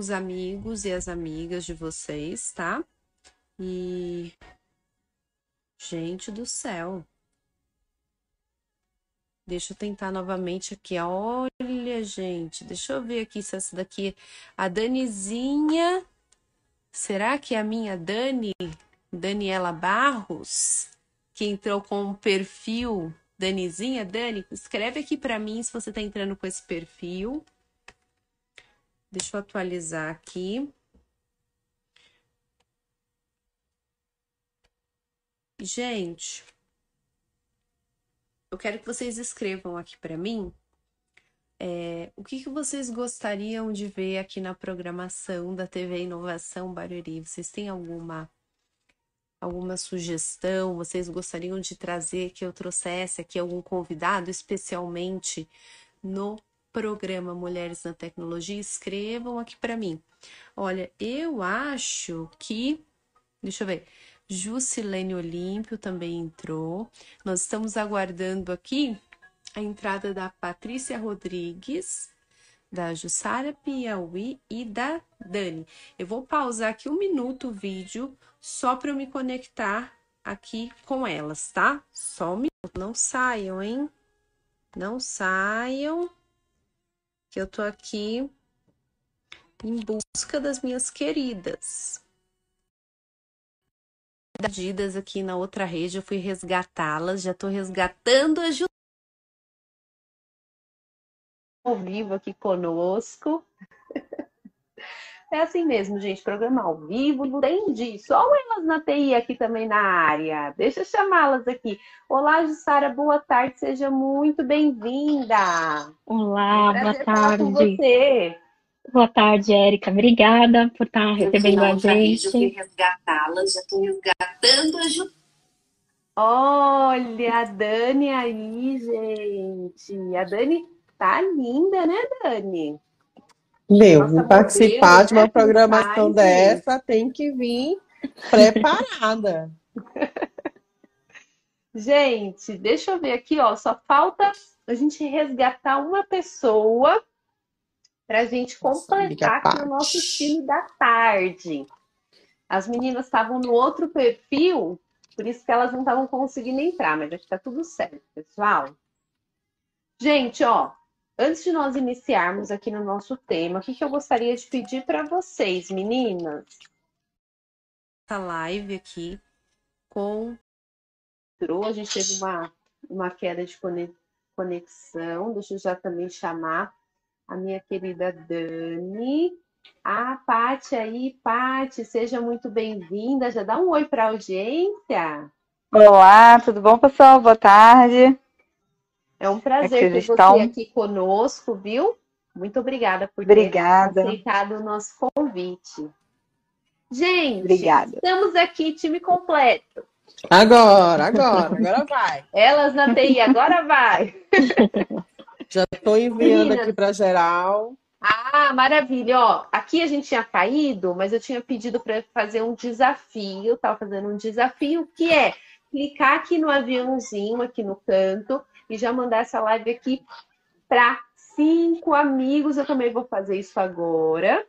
os amigos e as amigas de vocês, tá? E. Gente do céu. Deixa eu tentar novamente aqui. Olha, gente. Deixa eu ver aqui se essa daqui. A Danizinha. Será que é a minha Dani? Daniela Barros? Que entrou com o perfil Danizinha? Dani, escreve aqui para mim se você tá entrando com esse perfil. Deixa eu atualizar aqui. Gente, eu quero que vocês escrevam aqui para mim é, o que, que vocês gostariam de ver aqui na programação da TV Inovação Barueri. Vocês têm alguma alguma sugestão? Vocês gostariam de trazer que eu trouxesse aqui algum convidado, especialmente no programa Mulheres na Tecnologia, escrevam aqui para mim. Olha, eu acho que. Deixa eu ver. Jusilene Olímpio também entrou. Nós estamos aguardando aqui a entrada da Patrícia Rodrigues, da Jussara Piauí e da Dani. Eu vou pausar aqui um minuto o vídeo só para eu me conectar aqui com elas, tá? Só um minuto. Não saiam, hein? Não saiam que eu tô aqui em busca das minhas queridas. Perdidas aqui na outra rede, eu fui resgatá-las, já tô resgatando a ao vivo aqui conosco. É assim mesmo, gente, programa ao vivo, entendi. Só elas na TI aqui também na área. Deixa eu chamá-las aqui. Olá, Jussara, boa tarde, seja muito bem-vinda. Olá, é boa tarde. Com você. Boa tarde, Érica. Obrigada por estar recebendo a gente. Eu fui resgatá-las, já estou resgatando a Ju. Olha, a Dani aí, gente. A Dani tá linda, né, Dani? Meu, participar de uma programação dessa tem que vir preparada. gente, deixa eu ver aqui, ó. Só falta a gente resgatar uma pessoa para a gente completar aqui o nosso time da tarde. As meninas estavam no outro perfil, por isso que elas não estavam conseguindo entrar, mas acho que tá tudo certo, pessoal. Gente, ó, Antes de nós iniciarmos aqui no nosso tema, o que, que eu gostaria de pedir para vocês, meninas? Essa live aqui com. A gente teve uma, uma queda de conexão. Deixa eu já também chamar a minha querida Dani. A Pati aí, Pati, seja muito bem-vinda. Já dá um oi para a audiência. Olá, tudo bom, pessoal? Boa tarde. É um prazer ter você aqui conosco, viu? Muito obrigada por obrigada. ter aceitado o nosso convite. Gente, obrigada. estamos aqui, time completo. Agora, agora, agora vai. Elas na TI, agora vai. Já estou enviando Meninas. aqui para geral. Ah, maravilha. Ó, aqui a gente tinha caído, mas eu tinha pedido para fazer um desafio, estava fazendo um desafio que é clicar aqui no aviãozinho aqui no canto e já mandar essa live aqui para cinco amigos. Eu também vou fazer isso agora.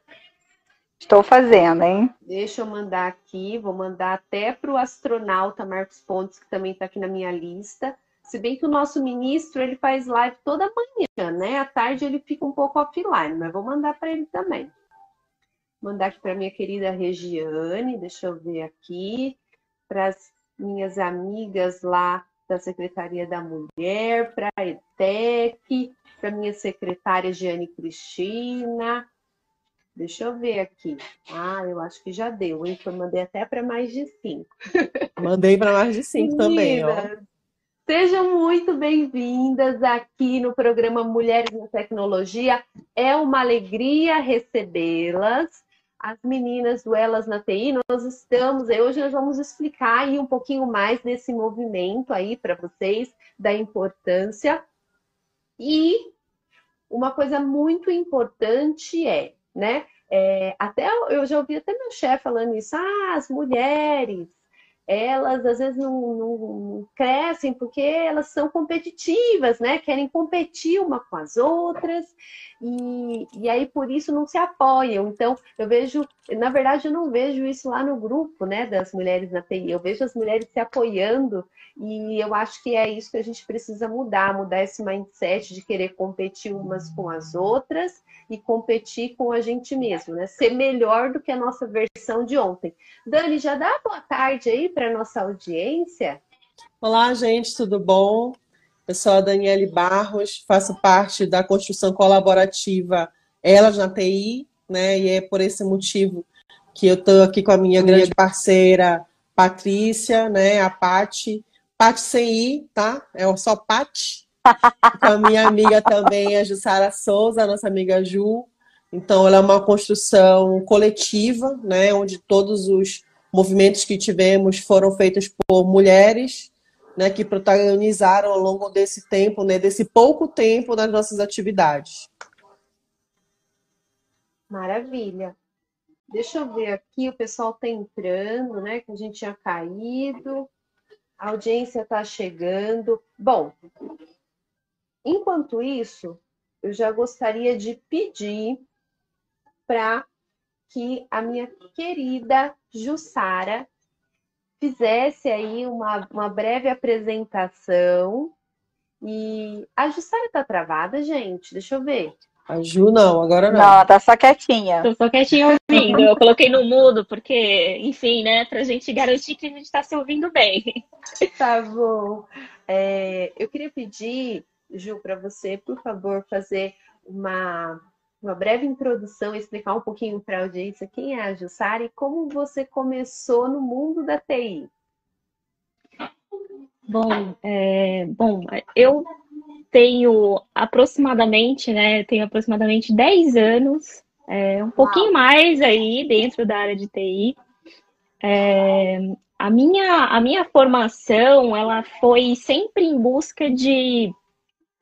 Estou fazendo, hein? Deixa eu mandar aqui, vou mandar até para o astronauta Marcos Pontes, que também está aqui na minha lista. Se bem que o nosso ministro ele faz live toda manhã, né? À tarde ele fica um pouco offline, mas vou mandar para ele também. Mandar aqui para minha querida Regiane, deixa eu ver aqui, para as minhas amigas lá da Secretaria da Mulher, para a ETEC, para minha secretária Giane Cristina. Deixa eu ver aqui. Ah, eu acho que já deu, hein? Eu mandei até para mais de cinco. Mandei para mais de cinco também, ó. Sejam muito bem-vindas aqui no programa Mulheres na Tecnologia. É uma alegria recebê-las as meninas do Elas na TI, nós estamos, hoje nós vamos explicar aí um pouquinho mais desse movimento aí para vocês, da importância. E uma coisa muito importante é, né? É, até eu já ouvi até meu chefe falando isso, ah, as mulheres elas às vezes não, não, crescem porque elas são competitivas, né? Querem competir uma com as outras e, e aí por isso não se apoiam. Então eu vejo, na verdade eu não vejo isso lá no grupo, né, das mulheres na TI. Eu vejo as mulheres se apoiando e eu acho que é isso que a gente precisa mudar, mudar esse mindset de querer competir umas com as outras e competir com a gente mesmo, né? Ser melhor do que a nossa versão de ontem. Dani, já dá boa tarde aí para nossa audiência? Olá, gente, tudo bom? Eu sou a Daniele Barros, faço parte da construção colaborativa Elas na TI, né? E é por esse motivo que eu estou aqui com a minha grande parceira Patrícia, né? A Pati, Pati sem I, tá? É só Pati. Com a minha amiga também, a Jussara Souza, a nossa amiga Ju. Então, ela é uma construção coletiva, né? Onde todos os movimentos que tivemos foram feitos por mulheres, né? Que protagonizaram ao longo desse tempo, né? Desse pouco tempo das nossas atividades. Maravilha. Deixa eu ver aqui, o pessoal está entrando, né? Que a gente tinha caído. A audiência está chegando. Bom, enquanto isso, eu já gostaria de pedir para que a minha querida Jussara fizesse aí uma, uma breve apresentação. E a Jussara está travada, gente? Deixa eu ver. A Ju não, agora não. Não, ela tá só quietinha. Tô só quietinha ouvindo. Eu coloquei no mudo, porque, enfim, né, pra gente garantir que a gente tá se ouvindo bem. Tá bom. É, eu queria pedir, Ju, para você, por favor, fazer uma, uma breve introdução, explicar um pouquinho para a audiência quem é a Jussara e como você começou no mundo da TI. Bom, é, bom, eu tenho aproximadamente, né, tenho aproximadamente 10 anos, é, um pouquinho mais aí dentro da área de TI. É, a, minha, a minha formação, ela foi sempre em busca de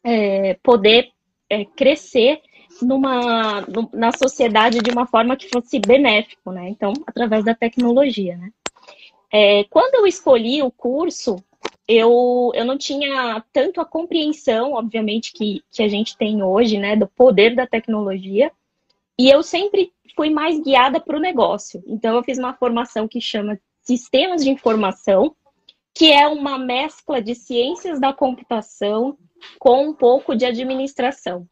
é, poder é, crescer numa, na sociedade de uma forma que fosse benéfico, né? Então, através da tecnologia, né? É, quando eu escolhi o curso, eu, eu não tinha tanto a compreensão, obviamente, que, que a gente tem hoje, né, do poder da tecnologia, e eu sempre fui mais guiada para o negócio. Então, eu fiz uma formação que chama Sistemas de Informação, que é uma mescla de ciências da computação com um pouco de administração.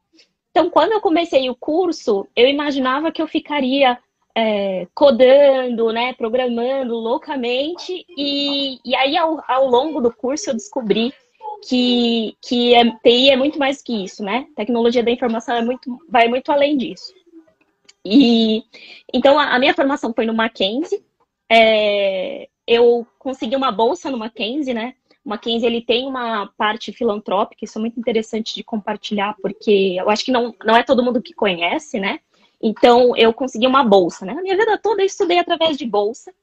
Então, quando eu comecei o curso, eu imaginava que eu ficaria é, codando, né, programando loucamente, e, e aí ao, ao longo do curso eu descobri que, que é, TI é muito mais que isso, né? Tecnologia da informação é muito, vai muito além disso. E então a, a minha formação foi no Mackenzie. É, eu consegui uma bolsa no Mackenzie, né? O Mackenzie ele tem uma parte filantrópica, isso é muito interessante de compartilhar, porque eu acho que não, não é todo mundo que conhece, né? Então, eu consegui uma bolsa, né? A minha vida toda eu estudei através de bolsa.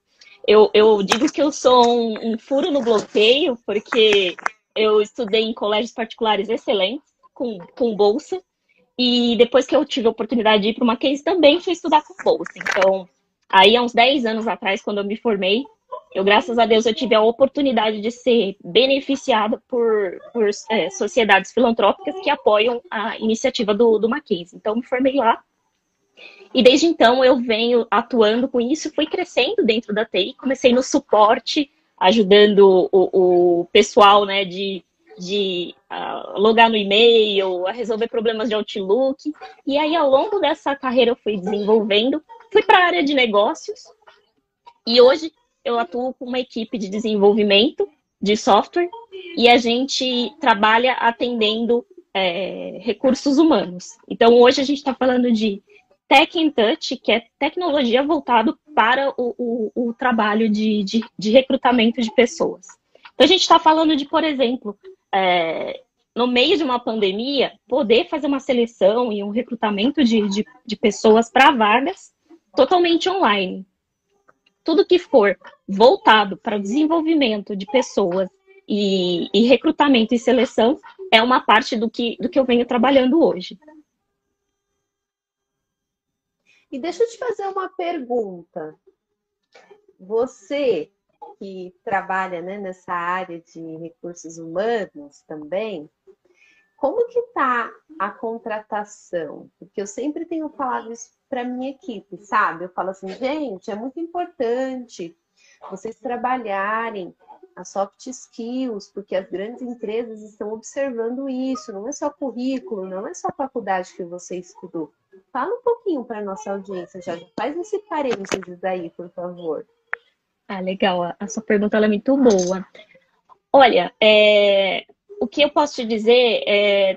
Eu, eu digo que eu sou um, um furo no bloqueio, porque eu estudei em colégios particulares excelentes, com, com bolsa. E depois que eu tive a oportunidade de ir para uma case, também fui estudar com bolsa. Então, aí há uns 10 anos atrás, quando eu me formei, eu, graças a Deus, eu tive a oportunidade de ser beneficiada por, por é, sociedades filantrópicas que apoiam a iniciativa do, do Mackenzie. Então, me formei lá e desde então eu venho atuando com isso, fui crescendo dentro da TI, comecei no suporte, ajudando o, o pessoal né, de, de uh, logar no e-mail, a resolver problemas de Outlook. E aí, ao longo dessa carreira, eu fui desenvolvendo, fui para a área de negócios, e hoje eu atuo com uma equipe de desenvolvimento de software, e a gente trabalha atendendo é, recursos humanos. Então, hoje a gente está falando de Tech in Touch, que é tecnologia voltado para o, o, o trabalho de, de, de, recrutamento de pessoas. Então, a gente está falando de, por exemplo, é, no meio de uma pandemia, poder fazer uma seleção e um recrutamento de, de, de pessoas para vagas totalmente online. Tudo que for voltado para o desenvolvimento de pessoas e, e recrutamento e seleção é uma parte do que, do que eu venho trabalhando hoje. E deixa eu te fazer uma pergunta. Você que trabalha né, nessa área de recursos humanos também, como que está a contratação? Porque eu sempre tenho falado isso para minha equipe, sabe? Eu falo assim, gente, é muito importante vocês trabalharem as soft skills, porque as grandes empresas estão observando isso. Não é só currículo, não é só faculdade que você estudou. Fala um pouquinho para nossa audiência, já faz esse parênteses aí, por favor. Ah, legal. A sua pergunta é muito boa. Olha, é, o que eu posso te dizer é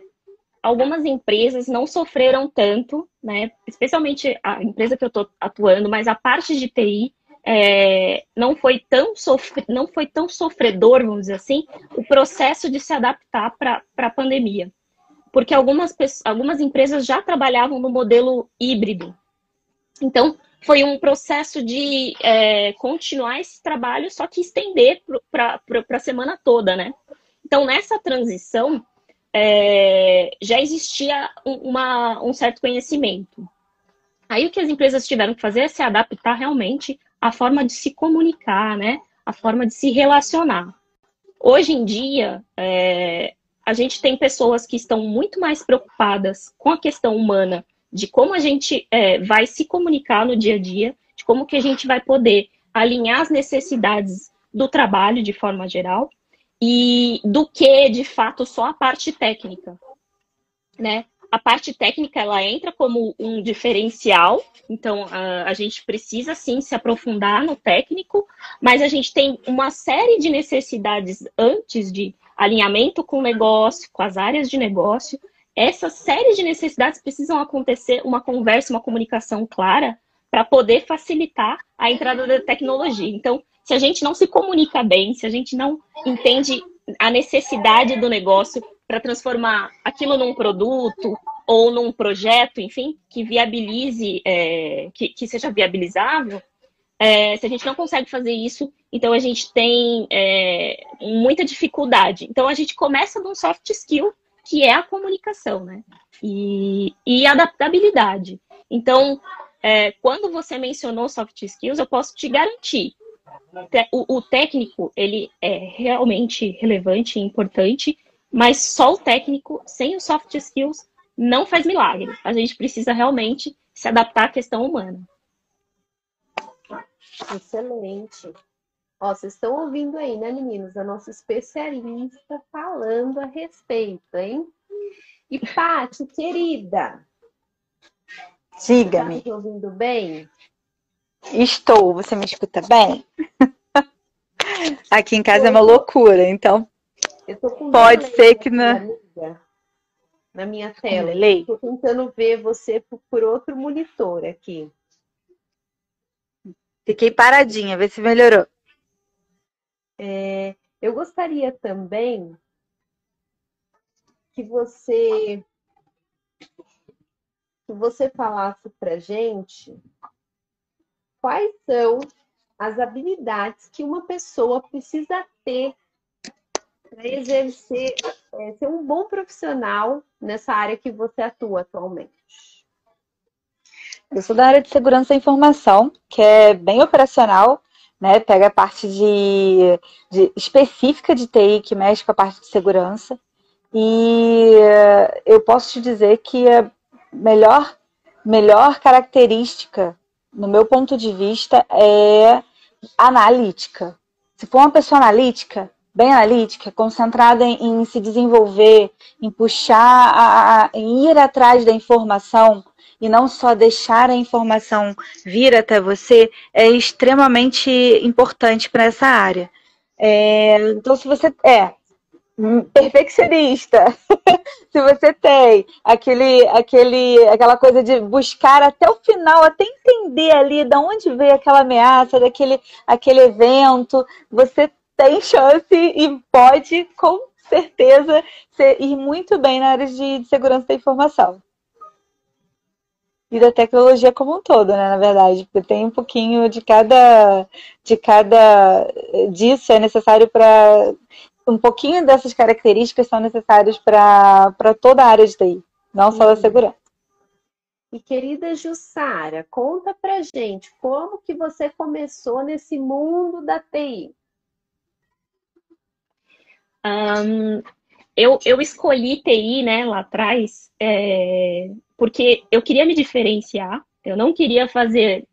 algumas empresas não sofreram tanto, né? Especialmente a empresa que eu estou atuando, mas a parte de TI é, não foi tão sofre, não foi tão sofredor, vamos dizer assim, o processo de se adaptar para a pandemia, porque algumas algumas empresas já trabalhavam no modelo híbrido. Então foi um processo de é, continuar esse trabalho, só que estender para a semana toda, né? Então, nessa transição, é, já existia uma, um certo conhecimento. Aí, o que as empresas tiveram que fazer é se adaptar realmente à forma de se comunicar, né? A forma de se relacionar. Hoje em dia, é, a gente tem pessoas que estão muito mais preocupadas com a questão humana, de como a gente é, vai se comunicar no dia a dia, de como que a gente vai poder alinhar as necessidades do trabalho de forma geral, e do que, de fato, só a parte técnica, né? A parte técnica, ela entra como um diferencial, então a, a gente precisa, sim, se aprofundar no técnico, mas a gente tem uma série de necessidades antes de alinhamento com o negócio, com as áreas de negócio, essa série de necessidades precisam acontecer uma conversa, uma comunicação clara para poder facilitar a entrada da tecnologia. Então, se a gente não se comunica bem, se a gente não entende a necessidade do negócio para transformar aquilo num produto ou num projeto, enfim, que viabilize, é, que, que, seja viabilizável, é, se a gente não consegue fazer isso, então a gente tem é, muita dificuldade. Então a gente começa num soft skill, que é a comunicação, né? E, e adaptabilidade. Então, é, quando você mencionou soft skills, eu posso te garantir o, o técnico, ele é realmente relevante e importante, mas só o técnico, sem os soft skills, não faz milagre. A gente precisa realmente se adaptar à questão humana. Excelente. Ó, vocês estão ouvindo aí, né, meninos? A nossa especialista falando a respeito, hein? E, Paty, querida. Diga-me. Está me ouvindo bem? Estou. Você me escuta bem? Aqui em casa é uma loucura, então pode ser que na... na minha tela. Estou tentando ver você por outro monitor aqui. Fiquei paradinha, vê se melhorou. É, eu gostaria também que você que você falasse para gente quais são as habilidades que uma pessoa precisa ter para exercer, é, ser um bom profissional nessa área que você atua atualmente? Eu sou da área de segurança da informação, que é bem operacional, né? Pega a parte de, de específica de TI que mexe com a parte de segurança. E eu posso te dizer que a melhor, melhor característica, no meu ponto de vista, é analítica. Se for uma pessoa analítica, bem analítica, concentrada em, em se desenvolver, em puxar, a, a, em ir atrás da informação e não só deixar a informação vir até você, é extremamente importante para essa área. É, então, se você é perfeccionista, se você tem aquele, aquele, aquela coisa de buscar até o final, até entender ali de onde veio aquela ameaça, daquele aquele evento, você tem chance e pode, com certeza, ir muito bem na área de, de segurança da informação. E da tecnologia como um todo, né, na verdade, porque tem um pouquinho de cada de cada disso é necessário para um pouquinho dessas características são necessárias para toda a área de TI, não só da uhum. segurança. E querida Jussara, conta pra gente como que você começou nesse mundo da TI. Um, eu, eu escolhi TI, né, lá atrás, é, porque eu queria me diferenciar, eu não queria fazer.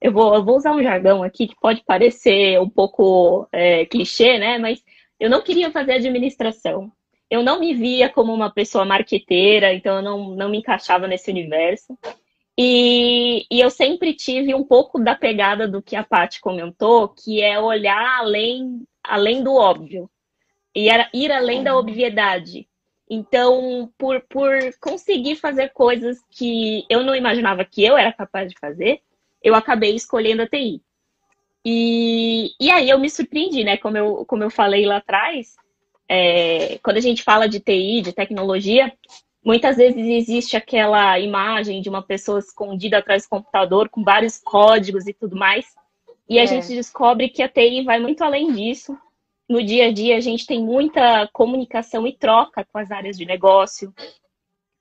Eu vou, eu vou usar um jargão aqui que pode parecer um pouco é, clichê, né? Mas eu não queria fazer administração. Eu não me via como uma pessoa marqueteira, então eu não, não me encaixava nesse universo. E, e, eu sempre tive um pouco da pegada do que a Paty comentou, que é olhar além, além do óbvio. E era ir além da obviedade. Então, por, por conseguir fazer coisas que eu não imaginava que eu era capaz de fazer, eu acabei escolhendo a TI. E, e aí eu me surpreendi, né? Como eu, como eu falei lá atrás, é, quando a gente fala de TI, de tecnologia, muitas vezes existe aquela imagem de uma pessoa escondida atrás do computador com vários códigos e tudo mais. E a é. gente descobre que a TI vai muito além disso. No dia a dia, a gente tem muita comunicação e troca com as áreas de negócio,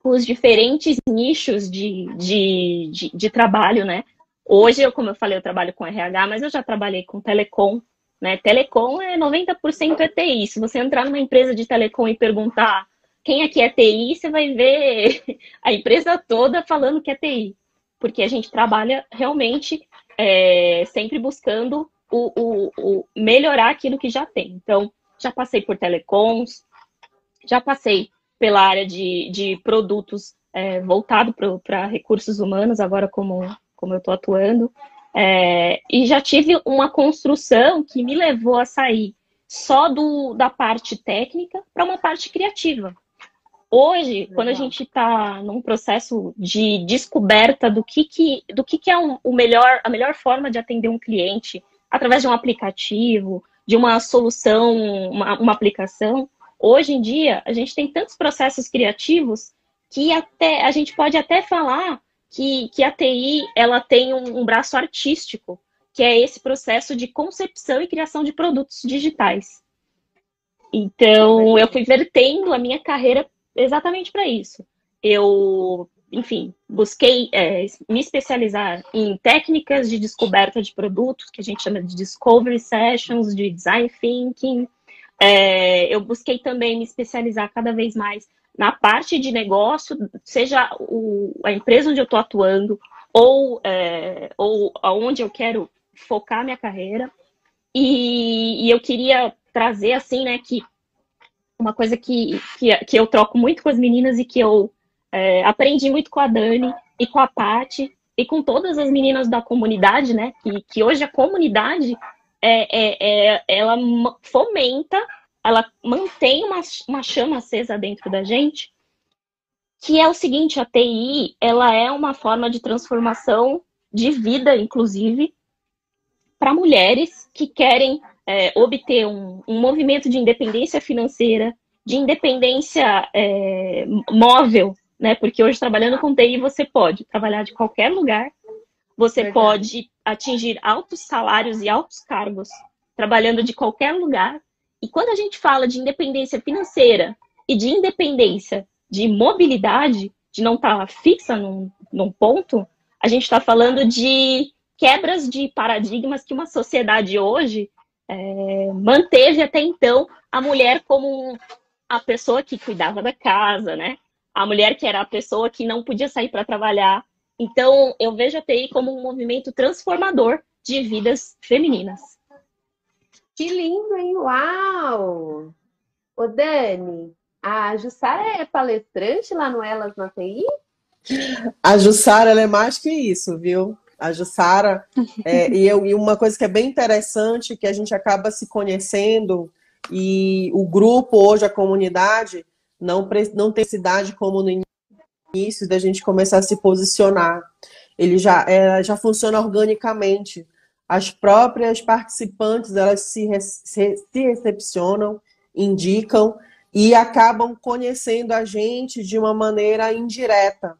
com os diferentes nichos de, de, de, de trabalho, né? Hoje, eu, como eu falei, eu trabalho com RH, mas eu já trabalhei com telecom, né? Telecom é 90% é TI. Se você entrar numa empresa de telecom e perguntar quem aqui é TI, você vai ver a empresa toda falando que é TI. Porque a gente trabalha realmente é, sempre buscando o, o, o, melhorar aquilo que já tem. Então, já passei por telecoms, já passei pela área de, de produtos é, voltado para recursos humanos, agora como, como eu estou atuando. É, e já tive uma construção que me levou a sair só do, da parte técnica para uma parte criativa. Hoje, Legal. quando a gente está num processo de descoberta do que, que, do que, que é um, o melhor, a melhor forma de atender um cliente, através de um aplicativo, de uma solução, uma, uma aplicação, hoje em dia a gente tem tantos processos criativos que até a gente pode até falar que, que a TI ela tem um, um braço artístico, que é esse processo de concepção e criação de produtos digitais. Então, eu fui vertendo a minha carreira exatamente para isso. Eu, enfim, busquei é, me especializar em técnicas de descoberta de produtos, que a gente chama de discovery sessions, de design thinking. É, eu busquei também me especializar cada vez mais na parte de negócio, seja o, a empresa onde eu estou atuando ou, é, ou aonde eu quero focar minha carreira. E, e, eu queria trazer assim, né, que uma coisa que, que, que eu troco muito com as meninas e que eu é, aprendi muito com a Dani e com a Pati e com todas as meninas da comunidade, né? Que, que hoje a comunidade é, é, é ela fomenta, ela mantém uma, uma chama acesa dentro da gente, que é o seguinte, a TI, ela é uma forma de transformação de vida, inclusive, para mulheres que querem é, obter um, um, movimento de independência financeira, de independência é, móvel, né? Porque hoje trabalhando com TI você pode trabalhar de qualquer lugar, você Verdade. pode atingir altos salários e altos cargos trabalhando de qualquer lugar. E quando a gente fala de independência financeira e de independência de mobilidade, de não estar tá fixa num, num ponto, a gente está falando de quebras de paradigmas que uma sociedade hoje é, manteve até então a mulher como a pessoa que cuidava da casa, né? A mulher que era a pessoa que não podia sair para trabalhar. Então, eu vejo a TI como um movimento transformador de vidas femininas. Que lindo, hein? Uau! Ô, Dani, a Jussara é palestrante lá no Elas na TI? A Jussara, ela é mais que isso, viu? a Jussara. É, e, eu, e uma coisa que é bem interessante, que a gente acaba se conhecendo, e o grupo hoje, a comunidade, não, não tem cidade como no início da gente começar a se posicionar. Ele já, é, já funciona organicamente. As próprias participantes, elas se, se, se recepcionam, indicam e acabam conhecendo a gente de uma maneira indireta.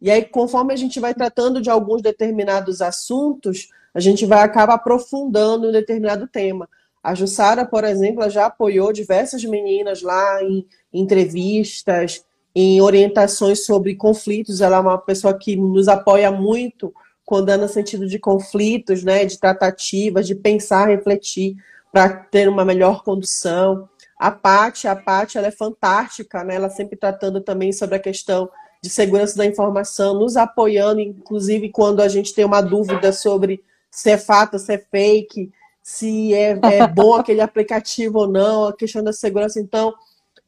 E aí, conforme a gente vai tratando de alguns determinados assuntos, a gente vai acabar aprofundando um determinado tema. A Jussara, por exemplo, já apoiou diversas meninas lá em entrevistas, em orientações sobre conflitos. Ela é uma pessoa que nos apoia muito quando é no sentido de conflitos, né, de tratativas, de pensar, refletir para ter uma melhor condução. a Paty, a Paty, ela é fantástica, né? Ela sempre tratando também sobre a questão de segurança da informação, nos apoiando, inclusive quando a gente tem uma dúvida sobre se é fato, se é fake, se é, é bom aquele aplicativo ou não, a questão da segurança. Então,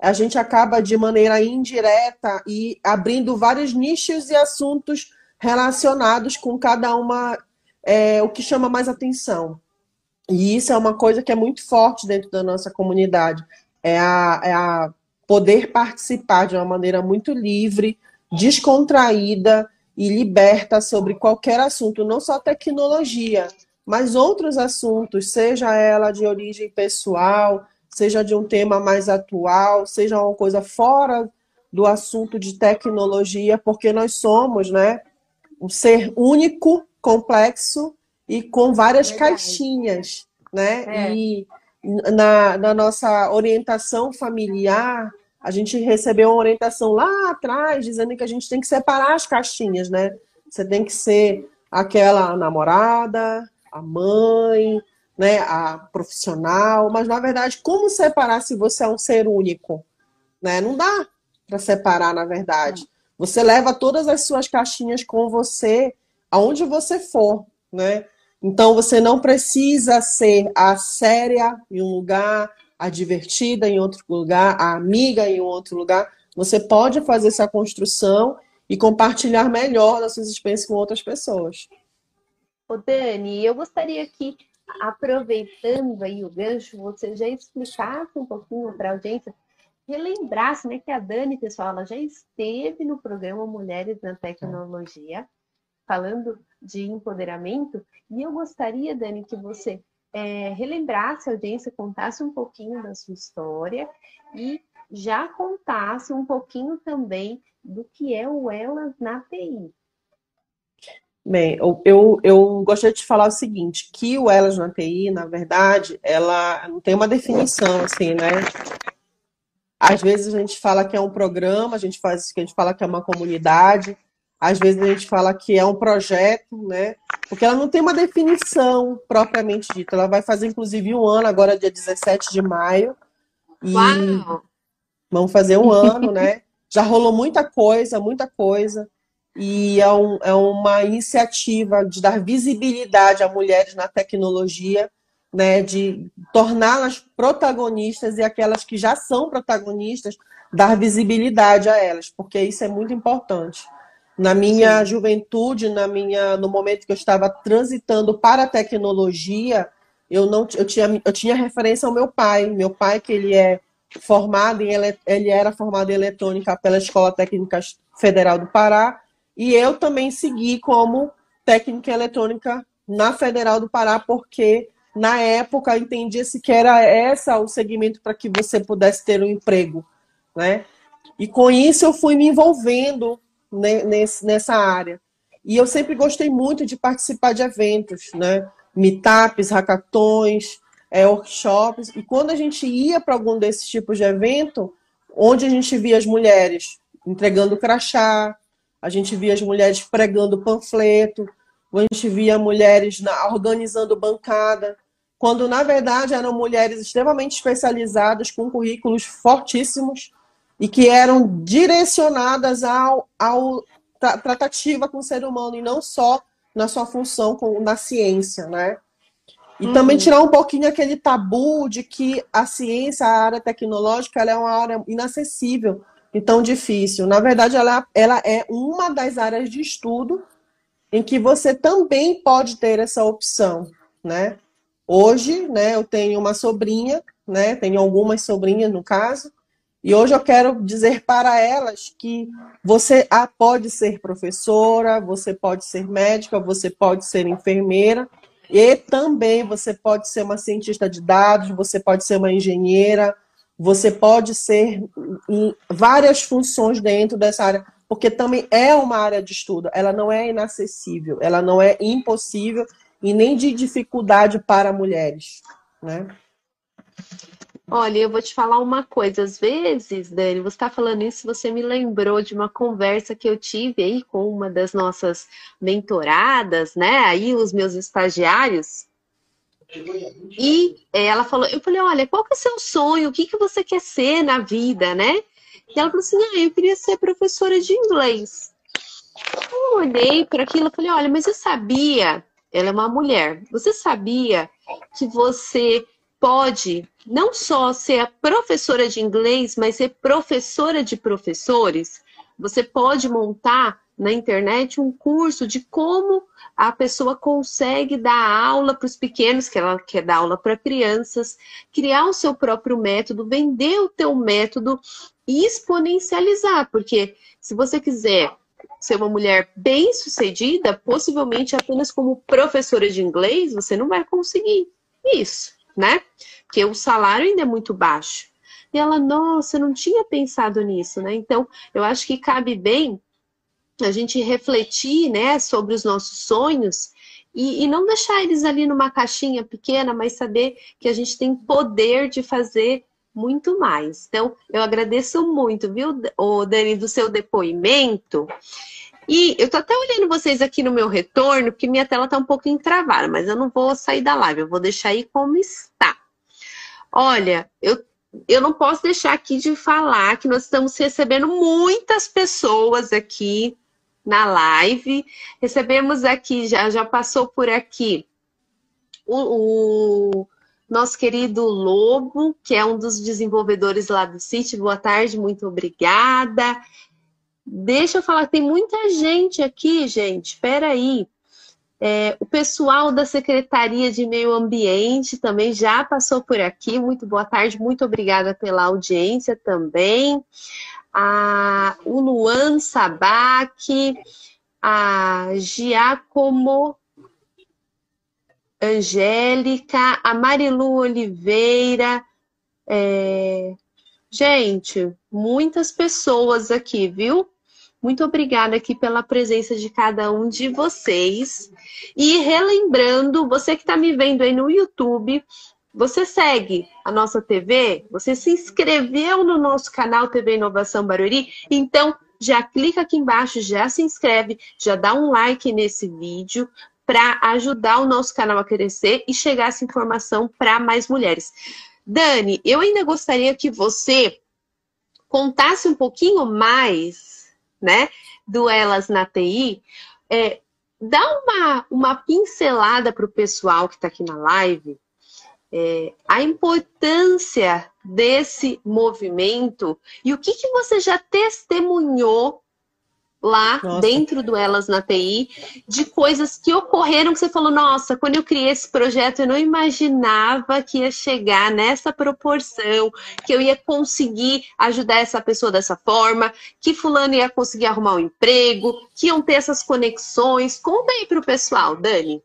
a gente acaba de maneira indireta e abrindo vários nichos e assuntos relacionados com cada uma, é, o que chama mais atenção. E isso é uma coisa que é muito forte dentro da nossa comunidade. É a, é a poder participar de uma maneira muito livre, descontraída e liberta sobre qualquer assunto, não só tecnologia, mas outros assuntos, seja ela de origem pessoal, seja de um tema mais atual, seja uma coisa fora do assunto de tecnologia, porque nós somos, né, um ser único, complexo e com várias caixinhas, né? É. E na, na nossa orientação familiar, a gente recebeu uma orientação lá atrás dizendo que a gente tem que separar as caixinhas, né? Você tem que ser aquela namorada, a mãe, né, a profissional, mas na verdade, como separar se você é um ser único? Né? Não dá para separar, na verdade. Você leva todas as suas caixinhas com você aonde você for, né? Então você não precisa ser a séria em um lugar, a divertida em outro lugar, a amiga em outro lugar. Você pode fazer essa construção e compartilhar melhor das suas experiências com outras pessoas. Ô Dani, eu gostaria que, aproveitando aí o gancho, você já explicasse um pouquinho para a audiência, relembrasse né, que a Dani, pessoal, ela já esteve no programa Mulheres na Tecnologia, falando de empoderamento, e eu gostaria, Dani, que você é, relembrasse a audiência, contasse um pouquinho da sua história e já contasse um pouquinho também do que é o Elas na TI. Bem, eu, eu, eu gostaria de falar o seguinte, que o Elas na TI, na verdade, ela não tem uma definição, assim, né? Às vezes a gente fala que é um programa, a gente faz a gente fala que é uma comunidade, às vezes a gente fala que é um projeto, né? Porque ela não tem uma definição propriamente dita. Ela vai fazer, inclusive, um ano, agora dia 17 de maio. E Uau! vamos fazer um ano, né? Já rolou muita coisa, muita coisa e é, um, é uma iniciativa de dar visibilidade a mulheres na tecnologia, né, de torná-las protagonistas e aquelas que já são protagonistas, dar visibilidade a elas, porque isso é muito importante. Na minha Sim. juventude, na minha, no momento que eu estava transitando para a tecnologia, eu não eu tinha, eu tinha referência ao meu pai. Meu pai, que ele é formado em ele era formado em eletrônica pela Escola Técnica Federal do Pará, e eu também segui como técnica eletrônica na Federal do Pará, porque na época entendia-se que era essa o segmento para que você pudesse ter um emprego, né? E com isso eu fui me envolvendo nessa área. E eu sempre gostei muito de participar de eventos, né? Meetups, hackathons, é, workshops. E quando a gente ia para algum desses tipos de evento, onde a gente via as mulheres entregando crachá, a gente via as mulheres pregando panfleto, a gente via mulheres na, organizando bancada, quando na verdade eram mulheres extremamente especializadas, com currículos fortíssimos e que eram direcionadas ao, ao tra, tratativa com o ser humano e não só na sua função com, na ciência, né? E uhum. também tirar um pouquinho aquele tabu de que a ciência, a área tecnológica, ela é uma área inacessível e tão difícil. Na verdade, ela, ela é uma das áreas de estudo em que você também pode ter essa opção, né? Hoje, né, eu tenho uma sobrinha, né, tenho algumas sobrinhas no caso, e hoje eu quero dizer para elas que você pode ser professora, você pode ser médica, você pode ser enfermeira, e também você pode ser uma cientista de dados, você pode ser uma engenheira, você pode ser em várias funções dentro dessa área, porque também é uma área de estudo, ela não é inacessível, ela não é impossível e nem de dificuldade para mulheres, né? Olha, eu vou te falar uma coisa. Às vezes, Dani, você está falando isso, você me lembrou de uma conversa que eu tive aí com uma das nossas mentoradas, né? Aí os meus estagiários, E ela falou, eu falei, olha, qual que é o seu sonho? O que, que você quer ser na vida, né? E ela falou assim, ah, eu queria ser professora de inglês. Eu olhei para aquilo e falei, olha, mas eu sabia, ela é uma mulher, você sabia que você pode não só ser a professora de inglês, mas ser professora de professores? Você pode montar na internet um curso de como a pessoa consegue dar aula para os pequenos, que ela quer dar aula para crianças, criar o seu próprio método, vender o teu método e exponencializar, porque se você quiser ser uma mulher bem sucedida, possivelmente apenas como professora de inglês, você não vai conseguir isso, né? Porque o salário ainda é muito baixo. E ela, nossa, eu não tinha pensado nisso, né? Então, eu acho que cabe bem a gente refletir né, sobre os nossos sonhos e, e, não deixar eles ali numa caixinha pequena, mas saber que a gente tem poder de fazer muito mais. Então, eu agradeço muito, viu, o Dani, do seu depoimento. E eu tô até olhando vocês aqui no meu retorno, porque minha tela tá um pouco entravada, mas eu não vou sair da live, eu vou deixar aí como está. Olha, eu eu não posso deixar aqui de falar que nós estamos recebendo muitas pessoas aqui na live. Recebemos aqui, já, já passou por aqui, o, o nosso querido Lobo, que é um dos desenvolvedores lá do sítio. Boa tarde, muito obrigada. Deixa eu falar, tem muita gente aqui, gente. Espera aí. É, o pessoal da Secretaria de Meio Ambiente também já passou por aqui. Muito boa tarde, muito obrigada pela audiência também a, o Luan Sabac, a Giacomo Angélica, a Marilu Oliveira. É... Gente, muitas pessoas aqui, viu? Muito obrigada aqui pela presença de cada um de vocês. E relembrando, você que está me vendo aí no YouTube, você segue a nossa TV? Você se inscreveu no nosso canal TV Inovação Barueri? Então, já clica aqui embaixo, já se inscreve, já dá um like nesse vídeo para ajudar o nosso canal a crescer e chegar essa informação para mais mulheres. Dani, eu ainda gostaria que você contasse um pouquinho mais, né, do Elas na TI. É, dá uma, uma pincelada para o pessoal que está aqui na live é, a importância desse movimento e o que, que você já testemunhou lá nossa. dentro do Elas na TI de coisas que ocorreram que você falou, nossa, quando eu criei esse projeto eu não imaginava que ia chegar nessa proporção, que eu ia conseguir ajudar essa pessoa dessa forma, que fulano ia conseguir arrumar um emprego, que iam ter essas conexões. Conta aí para o pessoal, Dani.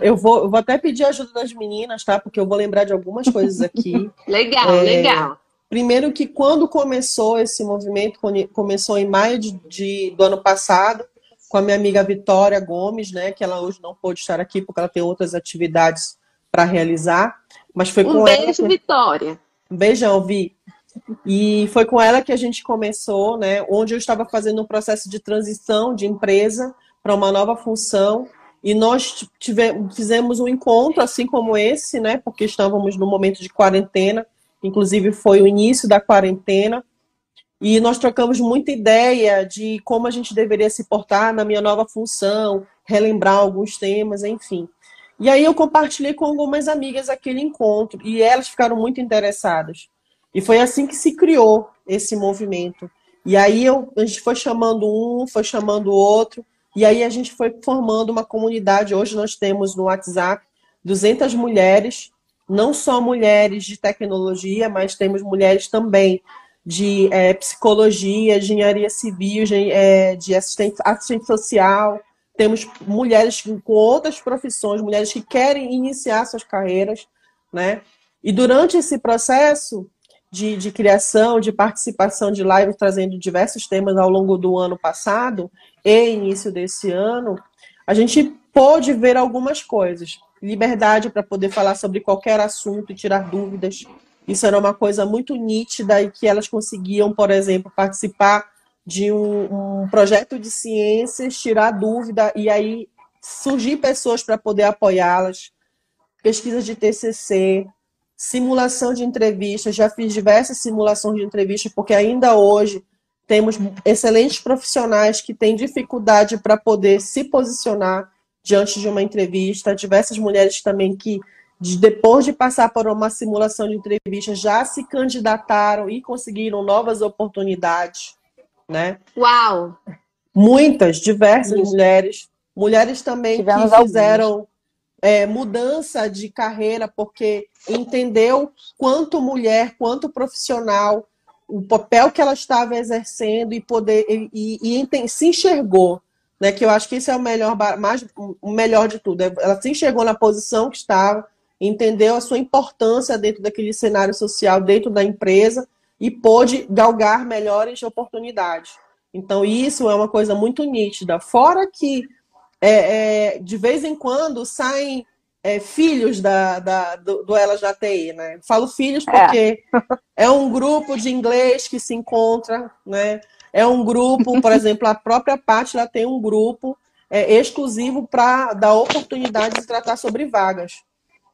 Eu vou, eu vou até pedir ajuda das meninas, tá? Porque eu vou lembrar de algumas coisas aqui. legal, é, legal. Primeiro que quando começou esse movimento, começou em maio de, de, do ano passado, com a minha amiga Vitória Gomes, né? Que ela hoje não pôde estar aqui porque ela tem outras atividades para realizar. Mas foi um com beijo, ela. Que... Vitória. Um beijão, Vi. E foi com ela que a gente começou, né? Onde eu estava fazendo um processo de transição de empresa para uma nova função e nós tivemos, fizemos um encontro assim como esse, né? Porque estávamos no momento de quarentena, inclusive foi o início da quarentena. E nós trocamos muita ideia de como a gente deveria se portar na minha nova função, relembrar alguns temas, enfim. E aí eu compartilhei com algumas amigas aquele encontro e elas ficaram muito interessadas. E foi assim que se criou esse movimento. E aí eu, a gente foi chamando um, foi chamando o outro, e aí a gente foi formando uma comunidade. Hoje nós temos no WhatsApp 200 mulheres, não só mulheres de tecnologia, mas temos mulheres também de é, psicologia, engenharia civil, é, de assistente, assistente social. Temos mulheres com outras profissões, mulheres que querem iniciar suas carreiras, né? E durante esse processo de, de criação, de participação de live, trazendo diversos temas ao longo do ano passado, e início desse ano, a gente pôde ver algumas coisas. Liberdade para poder falar sobre qualquer assunto e tirar dúvidas. Isso era uma coisa muito nítida e que elas conseguiam, por exemplo, participar de um, um projeto de ciências, tirar dúvida e aí surgir pessoas para poder apoiá-las. pesquisa de TCC, simulação de entrevistas. Já fiz diversas simulações de entrevistas, porque ainda hoje temos excelentes profissionais que têm dificuldade para poder se posicionar diante de uma entrevista. Diversas mulheres também que, depois de passar por uma simulação de entrevista, já se candidataram e conseguiram novas oportunidades. Né? Uau! Muitas, diversas Isso. mulheres. Mulheres também Tivemos que fizeram é, mudança de carreira porque entendeu quanto mulher, quanto profissional, o papel que ela estava exercendo e poder e, e, e, se enxergou, né? Que eu acho que isso é o melhor, mais o melhor de tudo. Ela se enxergou na posição que estava, entendeu a sua importância dentro daquele cenário social, dentro da empresa e pôde galgar melhores oportunidades. Então isso é uma coisa muito nítida. Fora que é, é, de vez em quando saem é, filhos da, da, do, do Elas na TI, né? Falo filhos é. porque é. é. um grupo de inglês que se encontra, né? É um grupo, por exemplo, a própria Pátila tem um grupo é, exclusivo para dar oportunidade de tratar sobre vagas.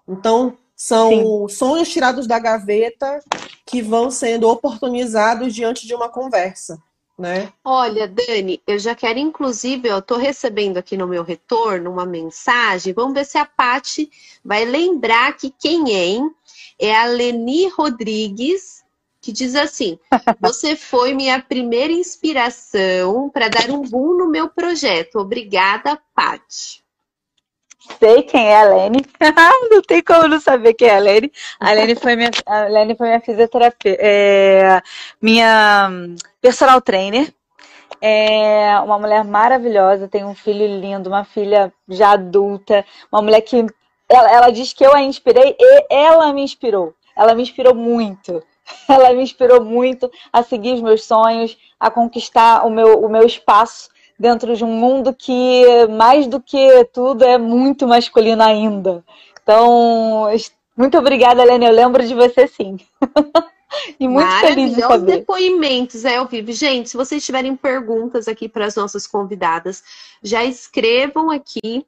Então, são Sim. sonhos tirados da gaveta que vão sendo oportunizados diante de uma conversa né? Olha, Dani, eu já quero, inclusive, eu estou recebendo aqui no meu retorno uma mensagem. Vamos ver se a Pati vai lembrar que quem é, hein? É a Leni Rodrigues, que diz assim: Você foi minha primeira inspiração para dar um boom no meu projeto. Obrigada, Pati. Sei quem é a Lene. não tem como não saber quem é a Lene. A Lene foi minha, a Lene foi minha fisioterapeuta, é, minha personal trainer. É uma mulher maravilhosa, tem um filho lindo, uma filha já adulta, uma mulher que ela, ela diz que eu a inspirei e ela me inspirou. Ela me inspirou muito. Ela me inspirou muito a seguir os meus sonhos, a conquistar o meu, o meu espaço dentro de um mundo que, mais do que tudo, é muito masculino ainda. Então, muito obrigada, Helena. Eu lembro de você sim. e muito feliz de saber. depoimentos é ao vivo. Gente, se vocês tiverem perguntas aqui para as nossas convidadas, já escrevam aqui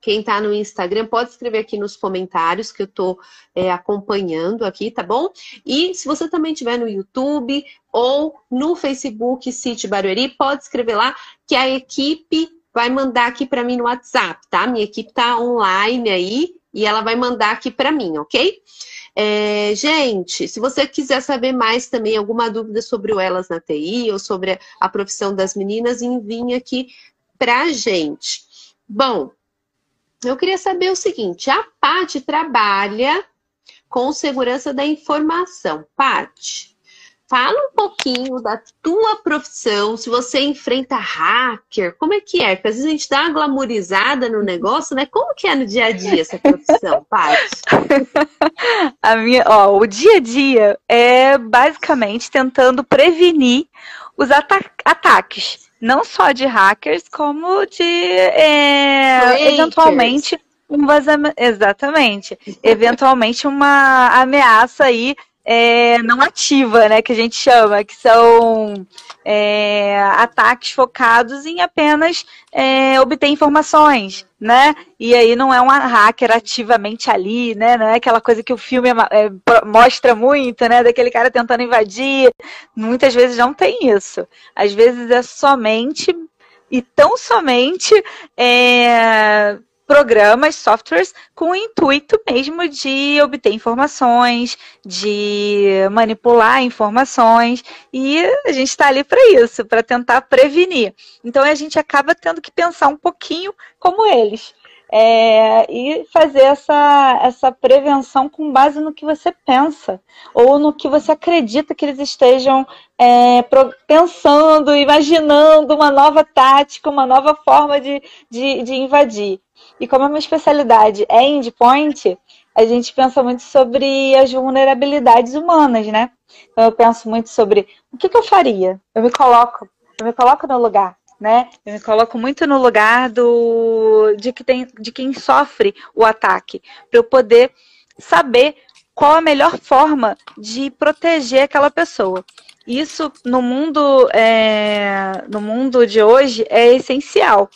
quem está no Instagram pode escrever aqui nos comentários que eu estou é, acompanhando aqui, tá bom? E se você também estiver no YouTube ou no Facebook City Barueri, pode escrever lá que a equipe vai mandar aqui para mim no WhatsApp, tá? Minha equipe está online aí e ela vai mandar aqui para mim, ok? É, gente, se você quiser saber mais também, alguma dúvida sobre o Elas na TI ou sobre a profissão das meninas, envie aqui para a gente. Bom, eu queria saber o seguinte: a Paty trabalha com segurança da informação. Paty, fala um pouquinho da tua profissão, se você enfrenta hacker, como é que é? Porque às vezes a gente dá uma glamorizada no negócio, né? Como que é no dia a dia essa profissão, Paty? a minha, ó, o dia a dia é basicamente tentando prevenir os ata ataques não só de hackers, como de é, eventualmente um vazamento. Exatamente. eventualmente uma ameaça aí é, não ativa, né? Que a gente chama, que são é, ataques focados em apenas é, obter informações, né? E aí não é um hacker ativamente ali, né? Não é aquela coisa que o filme é, mostra muito, né? Daquele cara tentando invadir. Muitas vezes não tem isso. Às vezes é somente e tão somente é, programas, softwares com o intuito mesmo de obter informações, de manipular informações, e a gente está ali para isso, para tentar prevenir. Então a gente acaba tendo que pensar um pouquinho como eles. É, e fazer essa, essa prevenção com base no que você pensa ou no que você acredita que eles estejam é, pensando, imaginando uma nova tática, uma nova forma de, de, de invadir. E como a minha especialidade é endpoint, a gente pensa muito sobre as vulnerabilidades humanas, né? Então eu penso muito sobre o que, que eu faria. Eu me coloco, eu me coloco no lugar, né? Eu me coloco muito no lugar do de que tem, de quem sofre o ataque, para eu poder saber qual a melhor forma de proteger aquela pessoa. Isso no mundo é, no mundo de hoje é essencial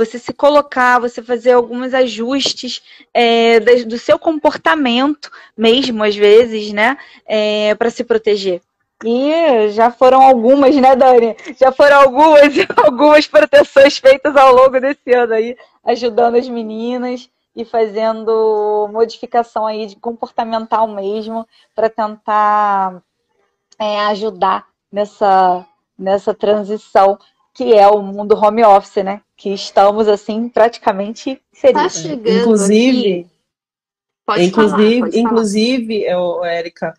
você se colocar, você fazer alguns ajustes é, do seu comportamento mesmo, às vezes, né? É, para se proteger. E já foram algumas, né, Dani? Já foram algumas, algumas proteções feitas ao longo desse ano aí, ajudando as meninas e fazendo modificação aí de comportamental mesmo para tentar é, ajudar nessa, nessa transição que é o mundo home office, né? Que estamos assim praticamente inseridos. Tá chegando inclusive, aqui. Pode inclusive, falar, pode inclusive, eu, Érica,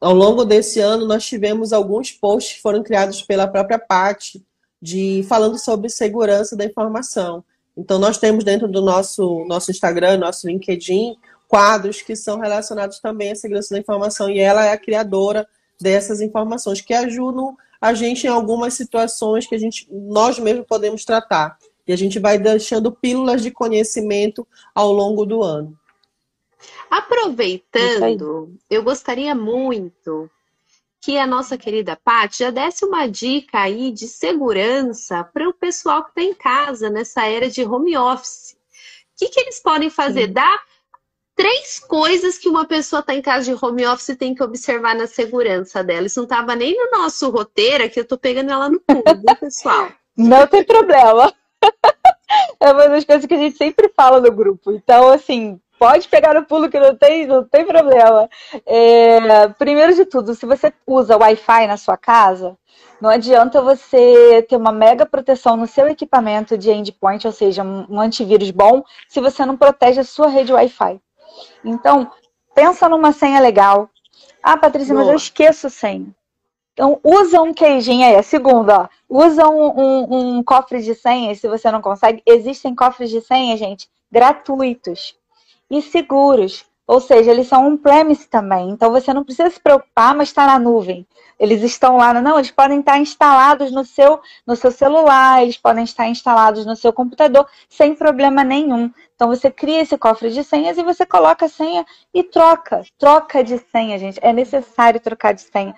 ao longo desse ano nós tivemos alguns posts que foram criados pela própria Pat de falando sobre segurança da informação. Então nós temos dentro do nosso nosso Instagram, nosso LinkedIn, quadros que são relacionados também à segurança da informação e ela é a criadora dessas informações que ajudam a gente em algumas situações que a gente nós mesmos podemos tratar. E a gente vai deixando pílulas de conhecimento ao longo do ano. Aproveitando, eu gostaria muito que a nossa querida Paty já desse uma dica aí de segurança para o pessoal que está em casa nessa era de home office. O que, que eles podem fazer? Sim. Dá três coisas que uma pessoa está em casa de home office tem que observar na segurança dela. Isso não estava nem no nosso roteiro, que eu estou pegando ela no pulo, né, pessoal? Não tem problema. É uma das coisas que a gente sempre fala no grupo. Então, assim, pode pegar no pulo que não tem, não tem problema. É, primeiro de tudo, se você usa Wi-Fi na sua casa, não adianta você ter uma mega proteção no seu equipamento de endpoint, ou seja, um antivírus bom, se você não protege a sua rede Wi-Fi. Então, pensa numa senha legal. Ah, Patrícia, Boa. mas eu esqueço senha. Então, usa um queijinho aí. A segunda, ó. Usa um, um, um cofre de senhas, se você não consegue. Existem cofres de senha, gente, gratuitos e seguros. Ou seja, eles são on-premise também. Então você não precisa se preocupar, mas está na nuvem. Eles estão lá, não, eles podem estar instalados no seu, no seu celular, eles podem estar instalados no seu computador sem problema nenhum. Então você cria esse cofre de senhas e você coloca a senha e troca. Troca de senha, gente. É necessário trocar de senha.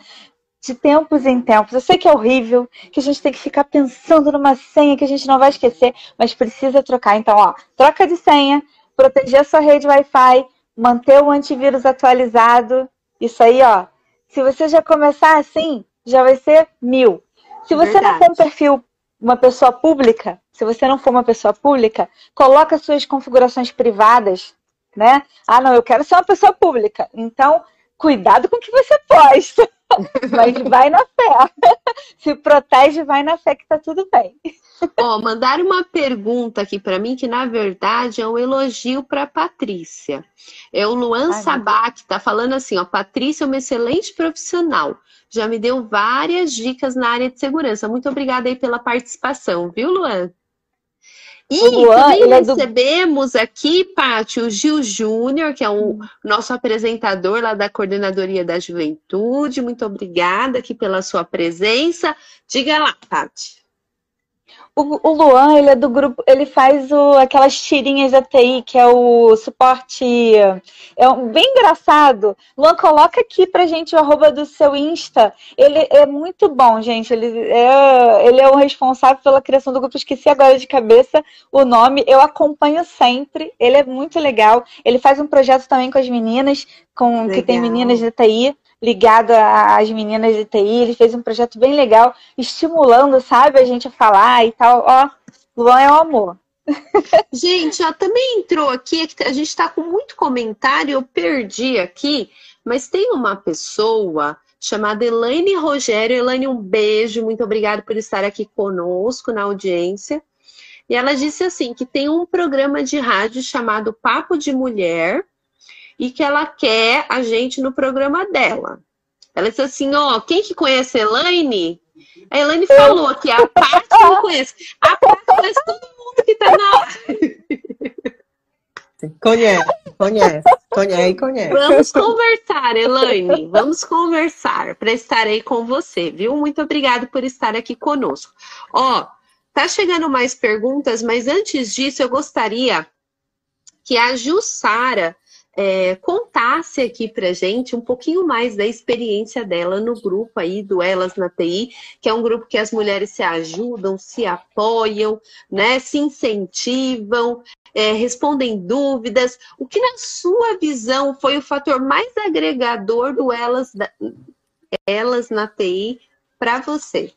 De tempos em tempos. Eu sei que é horrível, que a gente tem que ficar pensando numa senha que a gente não vai esquecer, mas precisa trocar. Então, ó, troca de senha, proteger a sua rede Wi-Fi, manter o antivírus atualizado. Isso aí, ó. Se você já começar assim, já vai ser mil. Se você Verdade. não for um perfil, uma pessoa pública, se você não for uma pessoa pública, coloca suas configurações privadas, né? Ah, não, eu quero ser uma pessoa pública. Então, cuidado com o que você posta. Mas vai na fé. Se protege, vai na fé que tá tudo bem. Ó, mandaram uma pergunta aqui para mim que na verdade é um elogio para Patrícia. É o Luan Ai, Sabá que tá falando assim, ó, Patrícia é uma excelente profissional. Já me deu várias dicas na área de segurança. Muito obrigada aí pela participação, viu, Luan? E Luan, também é recebemos do... aqui, Paty, o Gil Júnior, que é o nosso apresentador lá da Coordenadoria da Juventude. Muito obrigada aqui pela sua presença. Diga lá, Paty. O, o, Luan, ele é do grupo, ele faz o, aquelas tirinhas da TI, que é o suporte. É um, bem engraçado. Luan, coloca aqui pra gente o arroba do seu Insta. Ele é muito bom, gente. Ele é, ele é o responsável pela criação do grupo. Esqueci agora de cabeça o nome. Eu acompanho sempre. Ele é muito legal. Ele faz um projeto também com as meninas, com que tem meninas de TI ligado às meninas de TI. Ele fez um projeto bem legal, estimulando, sabe, a gente a falar e tal. Ó, Luan é o amor. Gente, ó, também entrou aqui, é a gente está com muito comentário, eu perdi aqui, mas tem uma pessoa chamada Elaine Rogério. Elaine, um beijo, muito obrigada por estar aqui conosco na audiência. E ela disse assim: que tem um programa de rádio chamado Papo de Mulher, e que ela quer a gente no programa dela. Ela disse assim, ó, quem que conhece a Elaine? A Elaine falou que a Paty não conhece. A Paty conhece todo mundo que tá na Conhece, conhece, conhece, conhece. Vamos conversar, Elaine. Vamos conversar para estar aí com você, viu? Muito obrigado por estar aqui conosco. Ó, tá chegando mais perguntas, mas antes disso eu gostaria que a Jussara é, contasse aqui pra gente um pouquinho mais da experiência dela no grupo aí do Elas na TI, que é um grupo que as mulheres se ajudam, se apoiam, né, se incentivam, é, respondem dúvidas. O que, na sua visão, foi o fator mais agregador do Elas, Elas na TI para você?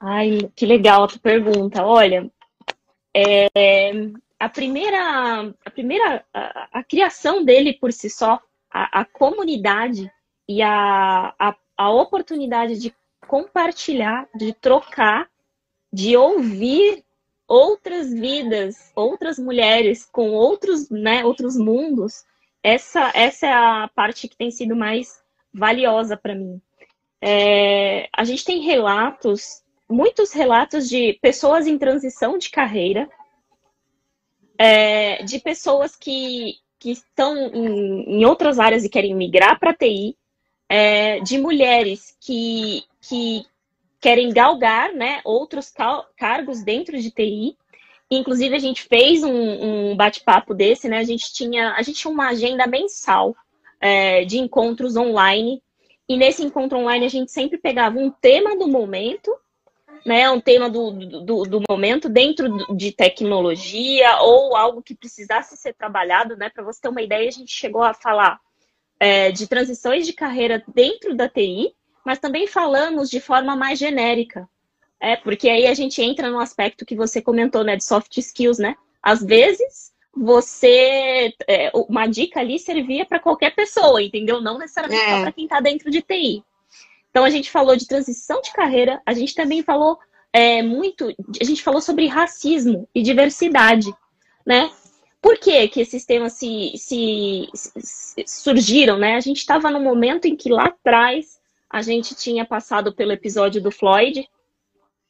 Ai, que legal a tua pergunta. Olha, é, a primeira, a primeira, a, a, criação dele por si só, a, a comunidade e a, a, a oportunidade de compartilhar, de trocar, de ouvir outras vidas, outras mulheres com outros, né, outros mundos, essa, essa é a parte que tem sido mais valiosa para mim. É, a gente tem relatos, muitos relatos de pessoas em transição de carreira, é, de pessoas que, que estão em, em, outras áreas e querem migrar para TI, é, de mulheres que, que querem galgar né, outros cargos dentro de TI. Inclusive, a gente fez um, um bate-papo desse, né? A gente tinha, a gente tinha uma agenda mensal é, de encontros online. E nesse encontro online a gente sempre pegava um tema do momento né, um tema do, do, do, momento dentro de tecnologia ou algo que precisasse ser trabalhado, né? Para você ter uma ideia, a gente chegou a falar é, de transições de carreira dentro da TI, mas também falamos de forma mais genérica, é porque aí a gente entra no aspecto que você comentou, né, de soft skills, né? Às vezes você é, uma dica ali servia para qualquer pessoa, entendeu? Não necessariamente é. para quem está dentro de TI. Então a gente falou de transição de carreira, a gente também falou é, muito, a gente falou sobre racismo e diversidade, né? Por que, que esses temas se, se, se surgiram, né? A gente estava no momento em que lá atrás a gente tinha passado pelo episódio do Floyd,